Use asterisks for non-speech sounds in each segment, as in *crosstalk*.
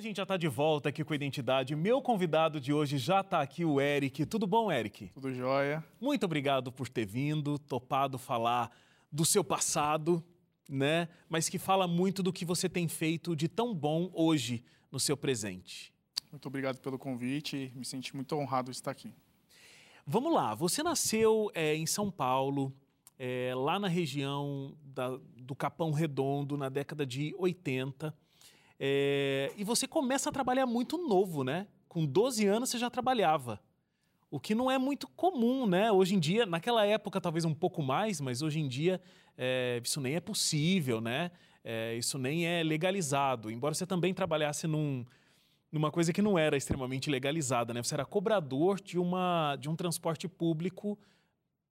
a gente já está de volta aqui com a Identidade. Meu convidado de hoje já está aqui, o Eric. Tudo bom, Eric? Tudo jóia. Muito obrigado por ter vindo, topado falar do seu passado, né? Mas que fala muito do que você tem feito de tão bom hoje no seu presente. Muito obrigado pelo convite. Me senti muito honrado de estar aqui. Vamos lá. Você nasceu é, em São Paulo, é, lá na região da, do Capão Redondo, na década de 80. É, e você começa a trabalhar muito novo, né? Com 12 anos você já trabalhava. O que não é muito comum, né? Hoje em dia, naquela época talvez um pouco mais, mas hoje em dia é, isso nem é possível, né? É, isso nem é legalizado. Embora você também trabalhasse num, numa coisa que não era extremamente legalizada, né? Você era cobrador de, uma, de um transporte público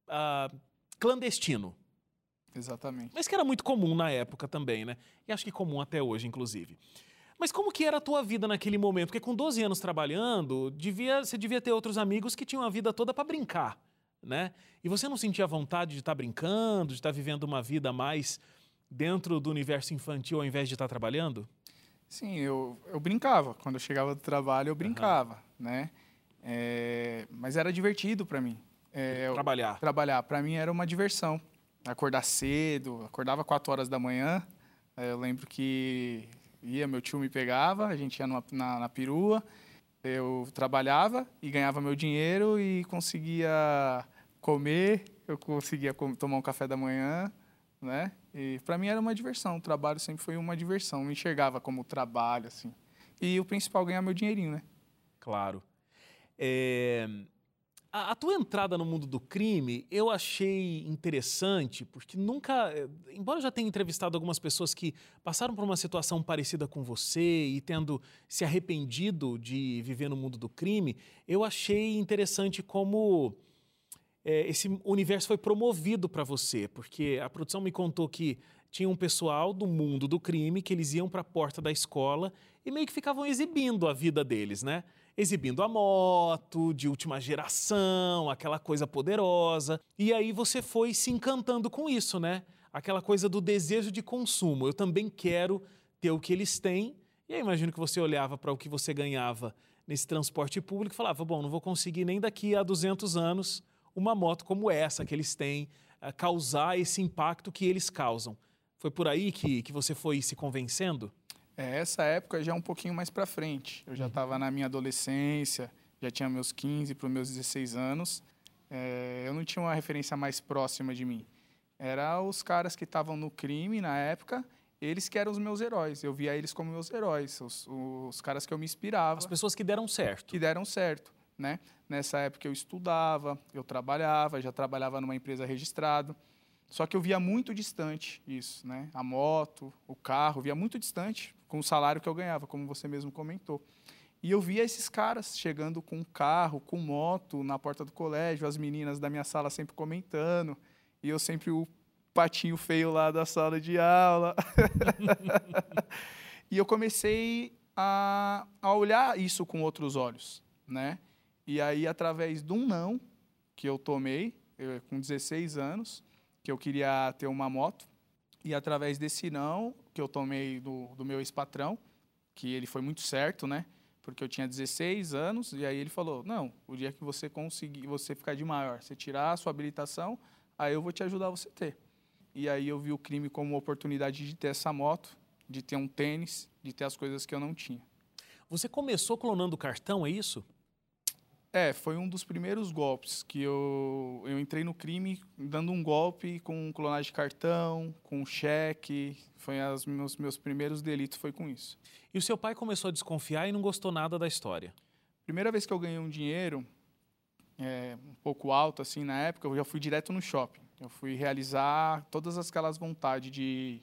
uh, clandestino. Exatamente. Mas que era muito comum na época também, né? E acho que comum até hoje, inclusive. Mas como que era a tua vida naquele momento? Porque com 12 anos trabalhando, devia, você devia ter outros amigos que tinham a vida toda para brincar, né? E você não sentia vontade de estar tá brincando, de estar tá vivendo uma vida mais dentro do universo infantil ao invés de estar tá trabalhando? Sim, eu, eu brincava. Quando eu chegava do trabalho, eu brincava, uhum. né? É, mas era divertido para mim. É, trabalhar. Trabalhar. Para mim era uma diversão acordar cedo, acordava 4 horas da manhã. Eu lembro que ia, meu tio me pegava, a gente ia numa, na, na perua, eu trabalhava e ganhava meu dinheiro e conseguia comer, eu conseguia tomar um café da manhã, né? E para mim era uma diversão, o trabalho sempre foi uma diversão, não enxergava como trabalho, assim. E o principal, ganhar meu dinheirinho, né? Claro. É... A, a, tua entrada no mundo do crime eu achei interessante, porque nunca. Eh, embora eu já tenha entrevistado algumas pessoas que passaram por uma situação parecida com você e tendo se arrependido de viver no mundo do crime, eu achei interessante como é, esse universo foi promovido para você, porque a produção me contou que tinha um pessoal do mundo do crime que eles iam para a porta da escola e meio que ficavam exibindo a vida deles, né? Exibindo a moto de última geração, aquela coisa poderosa. E aí você foi se encantando com isso, né? Aquela coisa do desejo de consumo. Eu também quero ter o que eles têm. E aí imagino que você olhava para o que você ganhava nesse transporte público e falava: bom, não vou conseguir nem daqui a 200 anos uma moto como essa que eles têm, eh, causar esse impacto que eles causam. Foi por aí que, que você foi se convencendo? É, essa época já é um pouquinho mais para frente. Eu já estava uhum. na minha adolescência, já tinha meus 15 para os meus 16 anos. É, eu não tinha uma referência mais próxima de mim. Era os caras que estavam no crime na época, eles que eram os meus heróis. Eu via eles como meus heróis, os, os caras que eu me inspirava. As pessoas que deram certo. Que deram certo, né? Nessa época eu estudava, eu trabalhava, já trabalhava numa empresa registrada. Só que eu via muito distante isso, né? A moto, o carro, via muito distante com o salário que eu ganhava, como você mesmo comentou. E eu via esses caras chegando com carro, com moto na porta do colégio, as meninas da minha sala sempre comentando, e eu sempre o patinho feio lá da sala de aula. *laughs* e eu comecei a, a olhar isso com outros olhos, né? E aí, através de um não que eu tomei, eu, com 16 anos, que eu queria ter uma moto. E através desse não que eu tomei do, do meu ex-patrão, que ele foi muito certo, né? Porque eu tinha 16 anos e aí ele falou: "Não, o dia que você conseguir, você ficar de maior, você tirar a sua habilitação, aí eu vou te ajudar a você ter". E aí eu vi o crime como uma oportunidade de ter essa moto, de ter um tênis, de ter as coisas que eu não tinha. Você começou clonando cartão, é isso? É, foi um dos primeiros golpes que eu, eu entrei no crime dando um golpe com clonagem de cartão, com cheque. Foi os meus, meus primeiros delitos, foi com isso. E o seu pai começou a desconfiar e não gostou nada da história? Primeira vez que eu ganhei um dinheiro, é, um pouco alto assim na época, eu já fui direto no shopping. Eu fui realizar todas aquelas vontades de,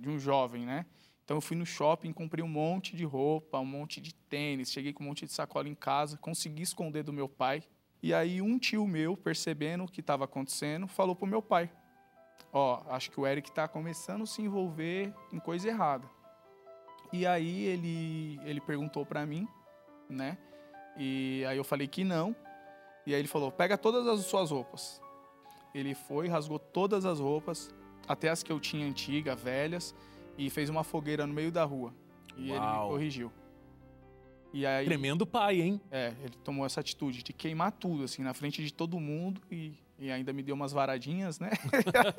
de um jovem, né? Então eu fui no shopping, comprei um monte de roupa, um monte de tênis, cheguei com um monte de sacola em casa, consegui esconder do meu pai. E aí um tio meu, percebendo o que estava acontecendo, falou pro meu pai: "Ó, acho que o Eric está começando a se envolver em coisa errada". E aí ele ele perguntou para mim, né? E aí eu falei que não. E aí ele falou: "Pega todas as suas roupas". Ele foi, rasgou todas as roupas, até as que eu tinha antiga, velhas e fez uma fogueira no meio da rua. E Uau. ele me corrigiu. E aí, Tremendo pai, hein? é, ele tomou essa atitude de queimar tudo, assim, na frente de todo mundo e, e ainda me deu umas varadinhas, né?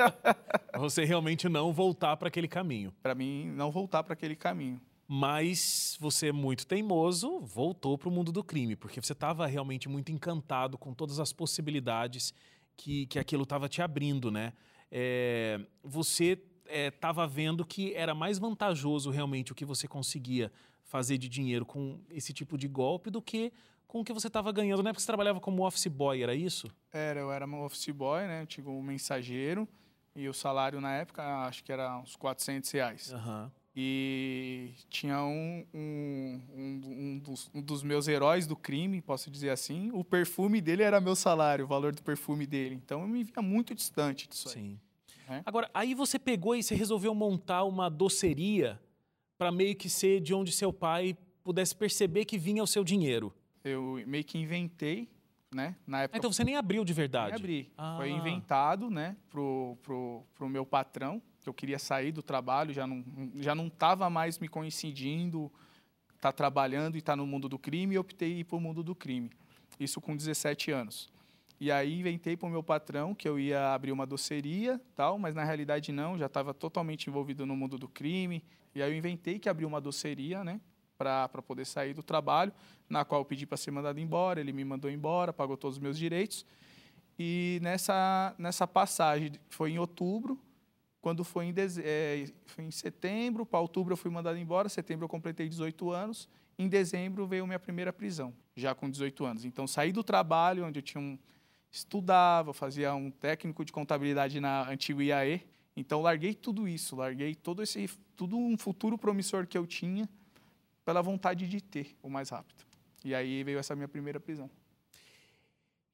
*laughs* Você realmente não voltar para aquele caminho. Pra mim não voltar para aquele caminho. Mas você, muito teimoso, voltou para o mundo do crime, porque você estava realmente muito encantado com todas as possibilidades que, que aquilo estava te abrindo, né? É, você estava vendo que era mais vantajoso realmente o que você conseguia fazer de dinheiro com esse tipo de golpe do que com o que você estava ganhando, né? Porque você trabalhava como office boy, era isso? Era, eu era um office boy, né? Eu tinha um mensageiro e o salário na época acho que era uns 400 reais. Aham. E tinha um, um, um, dos, um dos meus heróis do crime, posso dizer assim. O perfume dele era meu salário, o valor do perfume dele. Então eu me via muito distante disso aí. Sim. É. Agora, aí você pegou e você resolveu montar uma doceria para meio que ser de onde seu pai pudesse perceber que vinha o seu dinheiro. Eu meio que inventei, né? Na época Então você nem abriu de verdade. nem abri. Ah. Foi inventado, né? Pro, pro, pro meu patrão, que eu queria sair do trabalho, já não já não estava mais me coincidindo, tá trabalhando e tá no mundo do crime, e optei ir pro mundo do crime. Isso com 17 anos. E aí inventei para o meu patrão que eu ia abrir uma doceria, tal, mas na realidade não, já estava totalmente envolvido no mundo do crime. E aí eu inventei que abri uma doceria, né, para poder sair do trabalho, na qual eu pedi para ser mandado embora, ele me mandou embora, pagou todos os meus direitos. E nessa nessa passagem, foi em outubro, quando foi em, deze- eh, foi em setembro, para outubro eu fui mandado embora, setembro eu completei 18 anos, em dezembro veio minha primeira prisão, já com 18 anos. Então saí do trabalho, onde eu tinha um, estudava, fazia um técnico de contabilidade na antiga IAE. Então larguei tudo isso, larguei todo esse tudo um futuro promissor que eu tinha pela vontade de ter o mais rápido. E aí veio essa minha primeira prisão.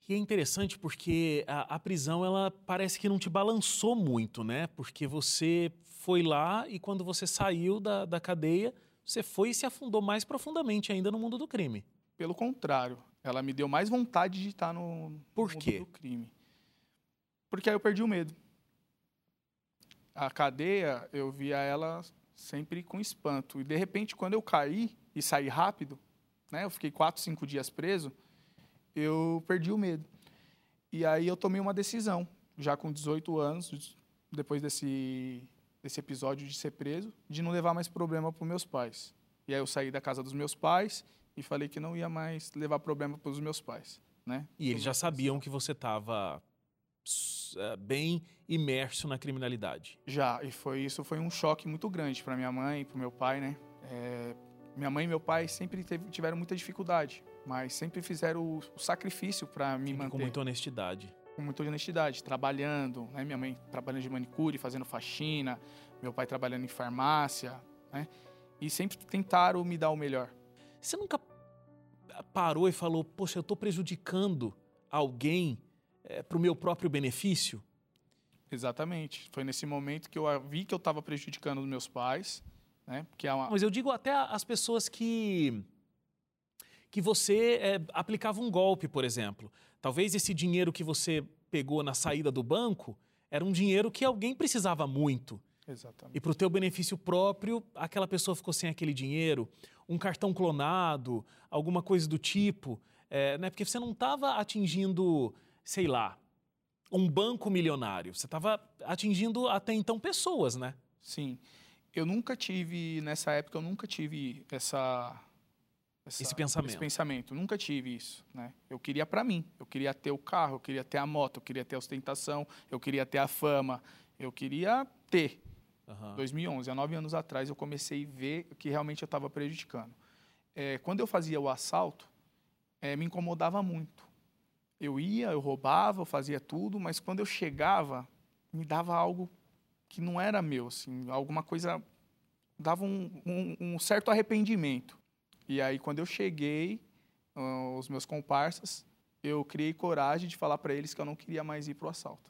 E é interessante porque a, a prisão, ela parece que não te balançou muito, né? Porque você foi lá e quando você saiu da, da cadeia, você foi e se afundou mais profundamente ainda no mundo do crime. Pelo contrário, ela me deu mais vontade de estar no, no Por mundo quê? do crime. Porque aí eu perdi o medo. A cadeia, eu via ela sempre com espanto. E de repente, quando eu caí e saí rápido, né, eu fiquei quatro, cinco dias preso, eu perdi o medo. E aí eu tomei uma decisão, já com 18 anos, depois desse, desse episódio de ser preso, de não levar mais problema para os meus pais. E aí eu saí da casa dos meus pais e falei que não ia mais levar problema para os meus pais, né? E eles já sabiam que você estava bem imerso na criminalidade. Já, e foi isso foi um choque muito grande para minha mãe, para meu pai, né? É, minha mãe e meu pai sempre teve- tiveram muita dificuldade, mas sempre fizeram o, o sacrifício para me Sempre manter com muita honestidade. com muita honestidade, trabalhando, né? Minha mãe trabalhando de manicure, fazendo faxina, meu pai trabalhando em farmácia, né? E sempre tentaram me dar o melhor. Você nunca parou e falou, poxa, eu estou prejudicando alguém para o meu próprio benefício? Exatamente. Foi nesse momento que eu vi que eu estava prejudicando os meus pais, né? Porque é uma, Mas eu digo até as pessoas que que você é, aplicava um golpe, por exemplo. Talvez esse dinheiro que você pegou na saída do banco era um dinheiro que alguém precisava muito. Exatamente. E para o teu benefício próprio, aquela pessoa ficou sem aquele dinheiro, um cartão clonado, alguma coisa do tipo, é, né? Porque você não estava atingindo, sei lá, um banco milionário. Você estava atingindo até então pessoas, né? Sim. Eu nunca tive, nessa época, eu nunca tive essa. essa- Esse pensamento. Esse pensamento. Nunca tive isso. Né? Eu queria para mim. Eu queria ter o carro, eu queria ter a moto, eu queria ter a ostentação, eu queria ter a fama. Eu queria ter. Aham. 2011, há nove anos atrás, eu comecei a ver que realmente eu estava prejudicando. É, quando eu fazia o assalto, é, me incomodava muito. Eu ia, eu roubava, eu fazia tudo, mas quando eu chegava, me dava algo que não era meu, assim, alguma coisa dava um, um- um certo arrependimento. E aí, quando eu cheguei, ah, os meus comparsas, eu criei coragem de falar para eles que eu não queria mais ir para o assalto.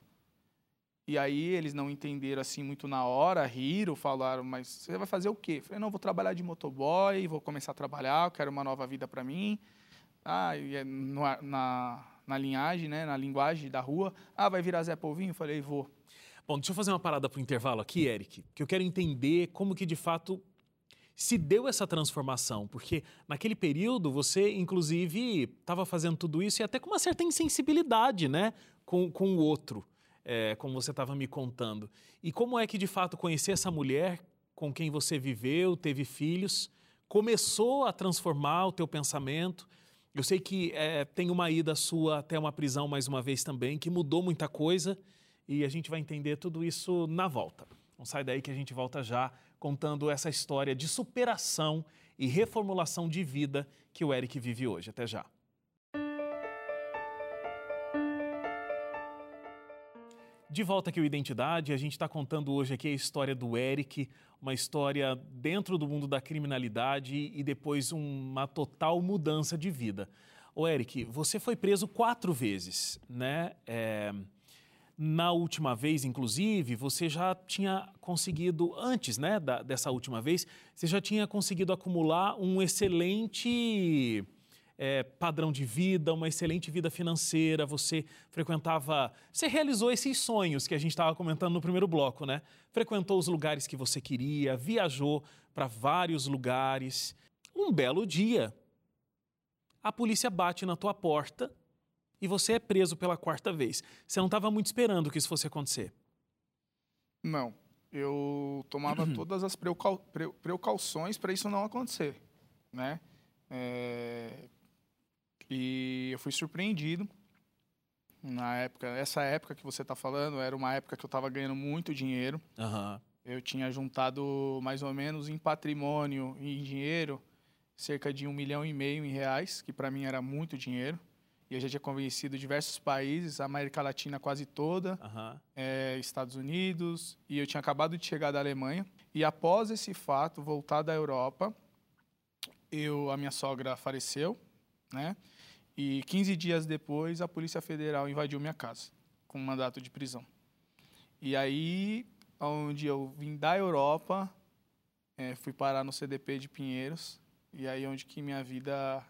E aí eles não entenderam assim muito na hora, riram, falaram, mas você vai fazer o quê? Eu falei, não, vou trabalhar de motoboy, vou começar a trabalhar, quero uma nova vida para mim. Ah, e é no- na, na linhagem, né, na linguagem da rua, ah, vai virar Zé Polvinho? Eu falei, vou. Bom, deixa eu fazer uma parada para o intervalo aqui, Eric, que eu quero entender como que de fato se deu essa transformação? Porque naquele período você, inclusive, estava fazendo tudo isso e até com uma certa insensibilidade, né? Com, com o outro, é, como você estava me contando. E como é que, de fato, conhecer essa mulher com quem você viveu, teve filhos, começou a transformar o teu pensamento? Eu sei que é, tem uma ida sua até uma prisão mais uma vez também, que mudou muita coisa e a gente vai entender tudo isso na volta. Não sai daí que a gente volta já contando essa história de superação e reformulação de vida que o Eric vive hoje. Até já. De volta aqui o Identidade, a gente está contando hoje aqui a história do Eric, uma história dentro do mundo da criminalidade e depois uma total mudança de vida. O Eric, você foi preso quatro vezes, né? É... Na última vez, inclusive, você já tinha conseguido, antes né, da, dessa última vez, você já tinha conseguido acumular um excelente é, padrão de vida, uma excelente vida financeira, você frequentava. Você realizou esses sonhos que a gente estava comentando no primeiro bloco, né? Frequentou os lugares que você queria, viajou para vários lugares. Um belo dia, a polícia bate na tua porta e você é preso pela quarta vez. Você não estava muito esperando que isso fosse acontecer. Não. Eu tomava *clears throat* todas as precauções para isso não acontecer, né? É... E eu fui surpreendido. Na época, essa época que você está falando, era uma época que eu estava ganhando muito dinheiro. Uhum. Eu tinha juntado mais ou menos em patrimônio e em dinheiro cerca de um milhão e meio em reais, que para mim era muito dinheiro. E eu já tinha convencido diversos países, a América Latina quase toda, uhum. é, Estados Unidos, e eu tinha acabado de chegar da Alemanha. E após esse fato, voltar da Europa, eu, a minha sogra faleceu, né? E 15 dias depois, a Polícia Federal invadiu minha casa com um mandato de prisão. E aí, onde eu vim da Europa, é, fui parar no CDP de Pinheiros, e aí onde que minha vida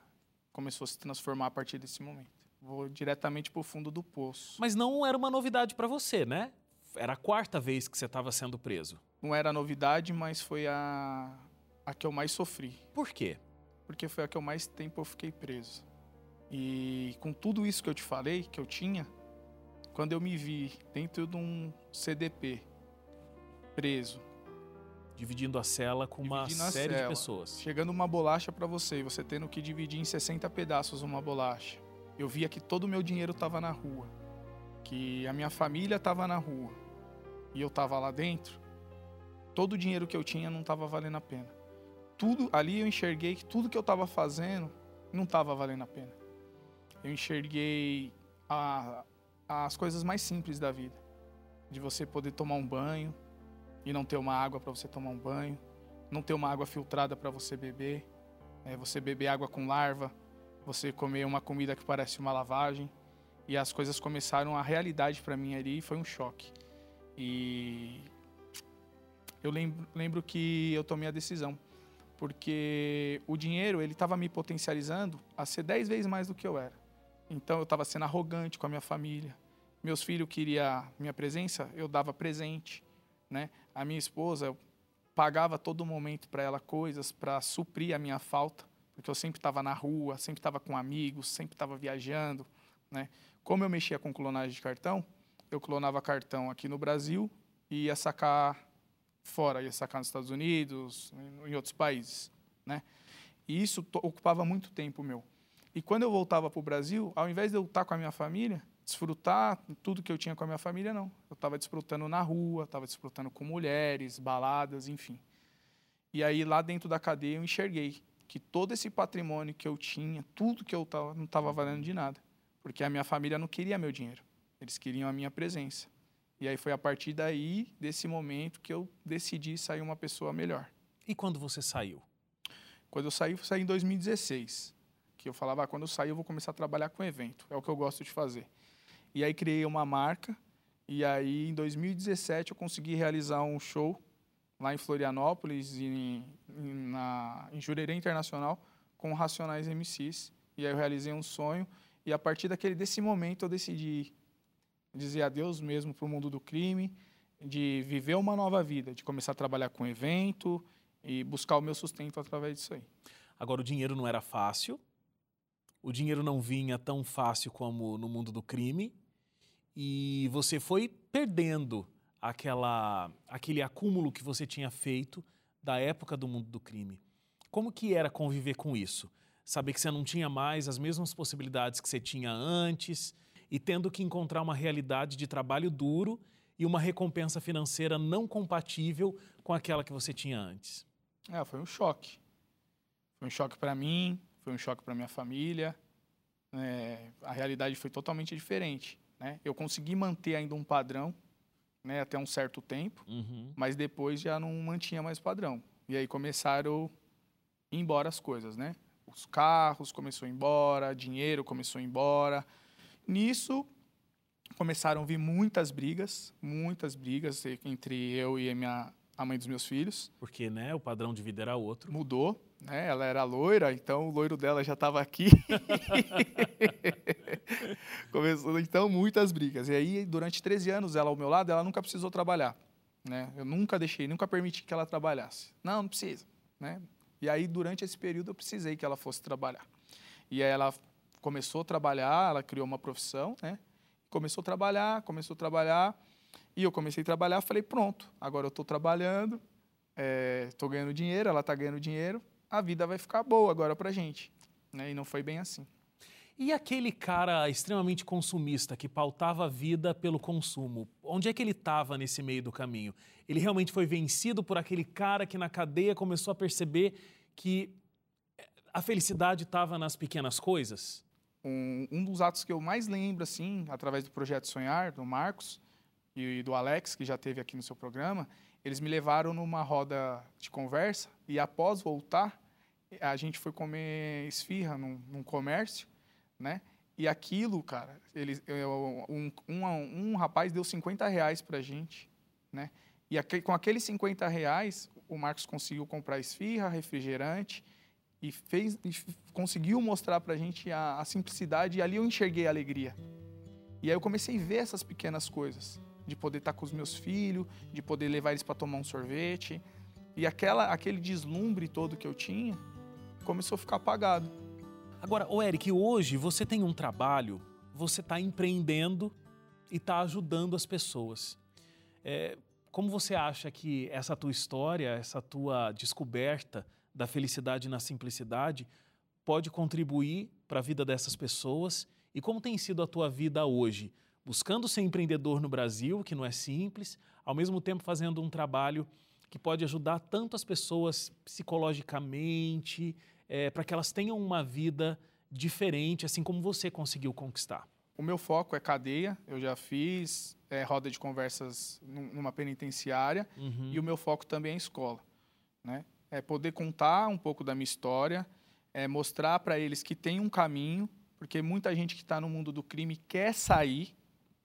começou a se transformar a partir desse momento. Vou diretamente para o fundo do poço. Mas não era uma novidade para você, né? Era a quarta vez que você estava sendo preso. Não era novidade, mas foi a, a que eu mais sofri. Por quê? Porque foi a que eu mais tempo eu fiquei preso. E com tudo isso que eu te falei, que eu tinha, quando eu me vi dentro de um CDP, preso, dividindo a cela com uma série cela, de pessoas. Chegando uma bolacha para você e você tendo que dividir em 60 pedaços uma bolacha. Eu via que todo o meu dinheiro estava na rua, que a minha família estava na rua e eu estava lá dentro. Todo o dinheiro que eu tinha não estava valendo a pena. Tudo ali eu enxerguei que tudo que eu estava fazendo não estava valendo a pena. Eu enxerguei a, as coisas mais simples da vida, de você poder tomar um banho, e não ter uma água para você tomar um banho, não ter uma água filtrada para você beber, é, você beber água com larva, você comer uma comida que parece uma lavagem. E as coisas começaram a realidade para mim ali e foi um choque. E eu lembro, lembro que eu tomei a decisão, porque o dinheiro ele estava me potencializando a ser dez vezes mais do que eu era. Então eu estava sendo arrogante com a minha família. Meus filhos queriam minha presença, eu dava presente né? A minha esposa, eu pagava todo momento para ela coisas para suprir a minha falta, porque eu sempre estava na rua, sempre estava com amigos, sempre estava viajando, né? Como eu mexia com clonagem de cartão, eu clonava cartão aqui no Brasil e ia sacar fora, ia sacar nos Estados Unidos, em outros países, né? E isso ocupava muito tempo meu. E quando eu voltava para o Brasil, ao invés de eu estar com a minha família, desfrutar tudo que eu tinha com a minha família, não. Eu estava desfrutando na rua, estava desfrutando com mulheres, baladas, enfim. E aí, lá dentro da cadeia, eu enxerguei que todo esse patrimônio que eu tinha, tudo que eu tava, não estava valendo de nada. Porque a minha família não queria meu dinheiro. Eles queriam a minha presença. E aí foi a partir daí, desse momento, que eu decidi sair uma pessoa melhor. E quando você saiu? Quando eu saí, eu saí em 2016. Que eu falava, ah, quando eu sair, eu vou começar a trabalhar com evento. É o que eu gosto de fazer. E aí criei uma marca. E aí em 2017 eu consegui realizar um show lá em Florianópolis, em, em, na, em Jurerê Internacional, com Racionais MCs. E aí eu realizei um sonho. E a partir daquele desse momento eu decidi dizer adeus mesmo para o mundo do crime, de viver uma nova vida, de começar a trabalhar com evento e buscar o meu sustento através disso aí. Agora, o dinheiro não era fácil, o dinheiro não vinha tão fácil como no mundo do crime, e você foi perdendo aquela, aquele acúmulo que você tinha feito da época do mundo do crime. Como que era conviver com isso? Saber que você não tinha mais as mesmas possibilidades que você tinha antes e tendo que encontrar uma realidade de trabalho duro e uma recompensa financeira não compatível com aquela que você tinha antes. É, foi um choque. Foi um choque para mim, foi um choque para minha família. É, a realidade foi totalmente diferente. Né? Eu consegui manter ainda um padrão né, até um certo tempo, uhum. mas depois já não mantinha mais padrão. E aí começaram a ir embora as coisas, né? Os carros começou a ir embora, dinheiro começou a ir embora. Nisso começaram a vir muitas brigas, muitas brigas entre eu e a minha a mãe dos meus filhos. Porque, né, o padrão de vida era outro. Mudou, né? Ela era loira, então o loiro dela já estava aqui. *laughs* Começou, então, muitas brigas. E aí, durante 13 anos, ela ao meu lado, ela nunca precisou trabalhar, né? Eu nunca deixei, nunca permiti que ela trabalhasse. Não, não precisa, né? E aí, durante esse período, eu precisei que ela fosse trabalhar. E aí ela começou a trabalhar, ela criou uma profissão, né? Começou a trabalhar, começou a trabalhar. E eu comecei a trabalhar, falei, pronto, agora eu estou trabalhando, estou é, ganhando dinheiro, ela está ganhando dinheiro, a vida vai ficar boa agora para gente. Né? E não foi bem assim. E aquele cara extremamente consumista que pautava a vida pelo consumo, onde é que ele estava nesse meio do caminho? Ele realmente foi vencido por aquele cara que na cadeia começou a perceber que a felicidade estava nas pequenas coisas? Um, um, dos atos que eu mais lembro, assim, através do Projeto Sonhar, do Marcos, e do Alex, que já teve aqui no seu programa, eles me levaram numa roda de conversa e após voltar, a gente foi comer esfirra num, num comércio, né? E aquilo, cara, eles, um, um, um, rapaz deu 50 reais pra gente, né? E aquele, com aqueles 50 reais, o Marcos conseguiu comprar esfirra, refrigerante e, fez, e conseguiu mostrar pra gente a, a simplicidade e ali eu enxerguei a alegria. E aí eu comecei a ver essas pequenas coisas de poder estar com os meus filhos, de poder levar eles para tomar um sorvete. E aquela, aquele deslumbre todo que eu tinha começou a ficar apagado. Agora, o Eric, hoje você tem um trabalho, você está empreendendo e está ajudando as pessoas. É, como você acha que essa tua história, essa tua descoberta da felicidade na simplicidade pode contribuir para a vida dessas pessoas? E como tem sido a tua vida hoje? Buscando ser empreendedor no Brasil, que não é simples, ao mesmo tempo fazendo um trabalho que pode ajudar tanto as pessoas psicologicamente, é, para que elas tenham uma vida diferente, assim como você conseguiu conquistar. O meu foco é cadeia, eu já fiz é, roda de conversas numa penitenciária uhum. e o meu foco também é escola. Né? É poder contar um pouco da minha história, é mostrar para eles que tem um caminho, porque muita gente que está no mundo do crime quer sair,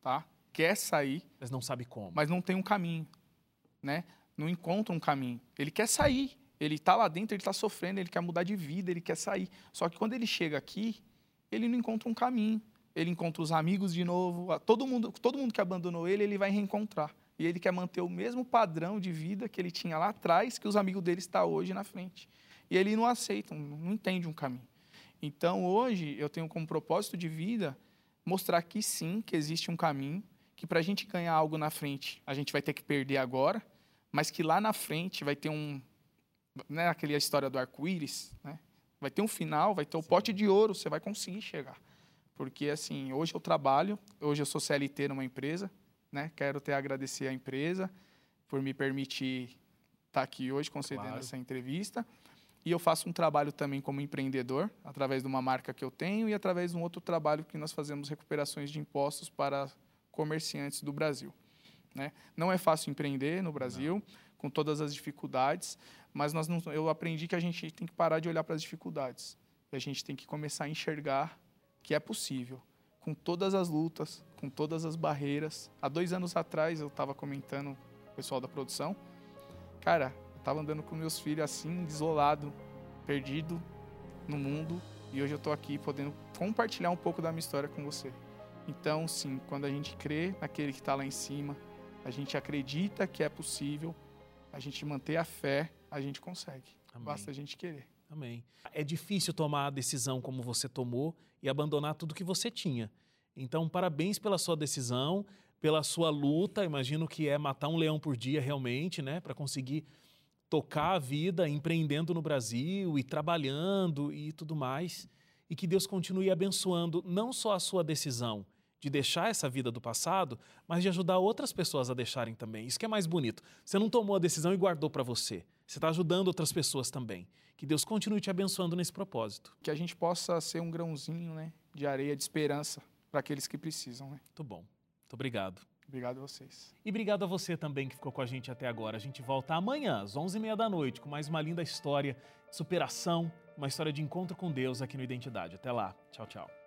tá? Quer sair, mas não sabe como. Mas não tem um caminho, né? Não encontra um caminho. Ele quer sair, ele está lá dentro, ele está sofrendo, ele quer mudar de vida, ele quer sair. Só que quando ele chega aqui, ele não encontra um caminho. Ele encontra os amigos de novo, todo mundo, todo mundo que abandonou ele, ele vai reencontrar. E ele quer manter o mesmo padrão de vida que ele tinha lá atrás, que os amigos dele estão hoje na frente. E ele não aceita, não entende um caminho. Então, hoje, eu tenho como propósito de vida mostrar que sim, que existe um caminho, que para a gente ganhar algo na frente, a gente vai ter que perder agora, mas que lá na frente vai ter um, né, aquela história do arco-íris, né? Vai ter um final, vai ter o pote de ouro, você vai conseguir chegar. Porque assim, hoje eu trabalho, hoje eu sou CLT numa empresa, né? Quero até agradecer à empresa por me permitir estar tá aqui hoje concedendo claro. essa entrevista. E eu faço um trabalho também como empreendedor, através de uma marca que eu tenho e através de um outro trabalho que nós fazemos recuperações de impostos para comerciantes do Brasil. Né? Não é fácil empreender no Brasil, não. com todas as dificuldades, mas nós não, eu aprendi que a gente tem que parar de olhar para as dificuldades. A gente tem que começar a enxergar que é possível, com todas as lutas, com todas as barreiras. Há dois anos atrás, eu estava comentando com o pessoal da produção, cara, tava andando com meus filhos assim, desolado, perdido no mundo, e hoje eu estou aqui podendo compartilhar um pouco da minha história com você. Então, sim, quando a gente crê naquele que está lá em cima, a gente acredita que é possível, a gente manter a fé, a gente consegue. Amém. Basta a gente querer. Amém. É difícil tomar a decisão como você tomou e abandonar tudo que você tinha. Então, parabéns pela sua decisão, pela sua luta. Imagino que é matar um leão por dia realmente, né, para conseguir tocar a vida empreendendo no Brasil e trabalhando e tudo mais. E que Deus continue abençoando não só a sua decisão de deixar essa vida do passado, mas de ajudar outras pessoas a deixarem também. Isso que é mais bonito. Você não tomou a decisão e guardou para você. Você está ajudando outras pessoas também. Que Deus continue te abençoando nesse propósito. Que a gente possa ser um grãozinho né, de areia de esperança para aqueles que precisam. Né? Muito bom. Muito obrigado. Obrigado a vocês. E obrigado a você também que ficou com a gente até agora. A gente volta amanhã, às 11h30 da noite, com mais uma linda história de superação, uma história de encontro com Deus aqui no Identidade. Até lá. Tchau, tchau.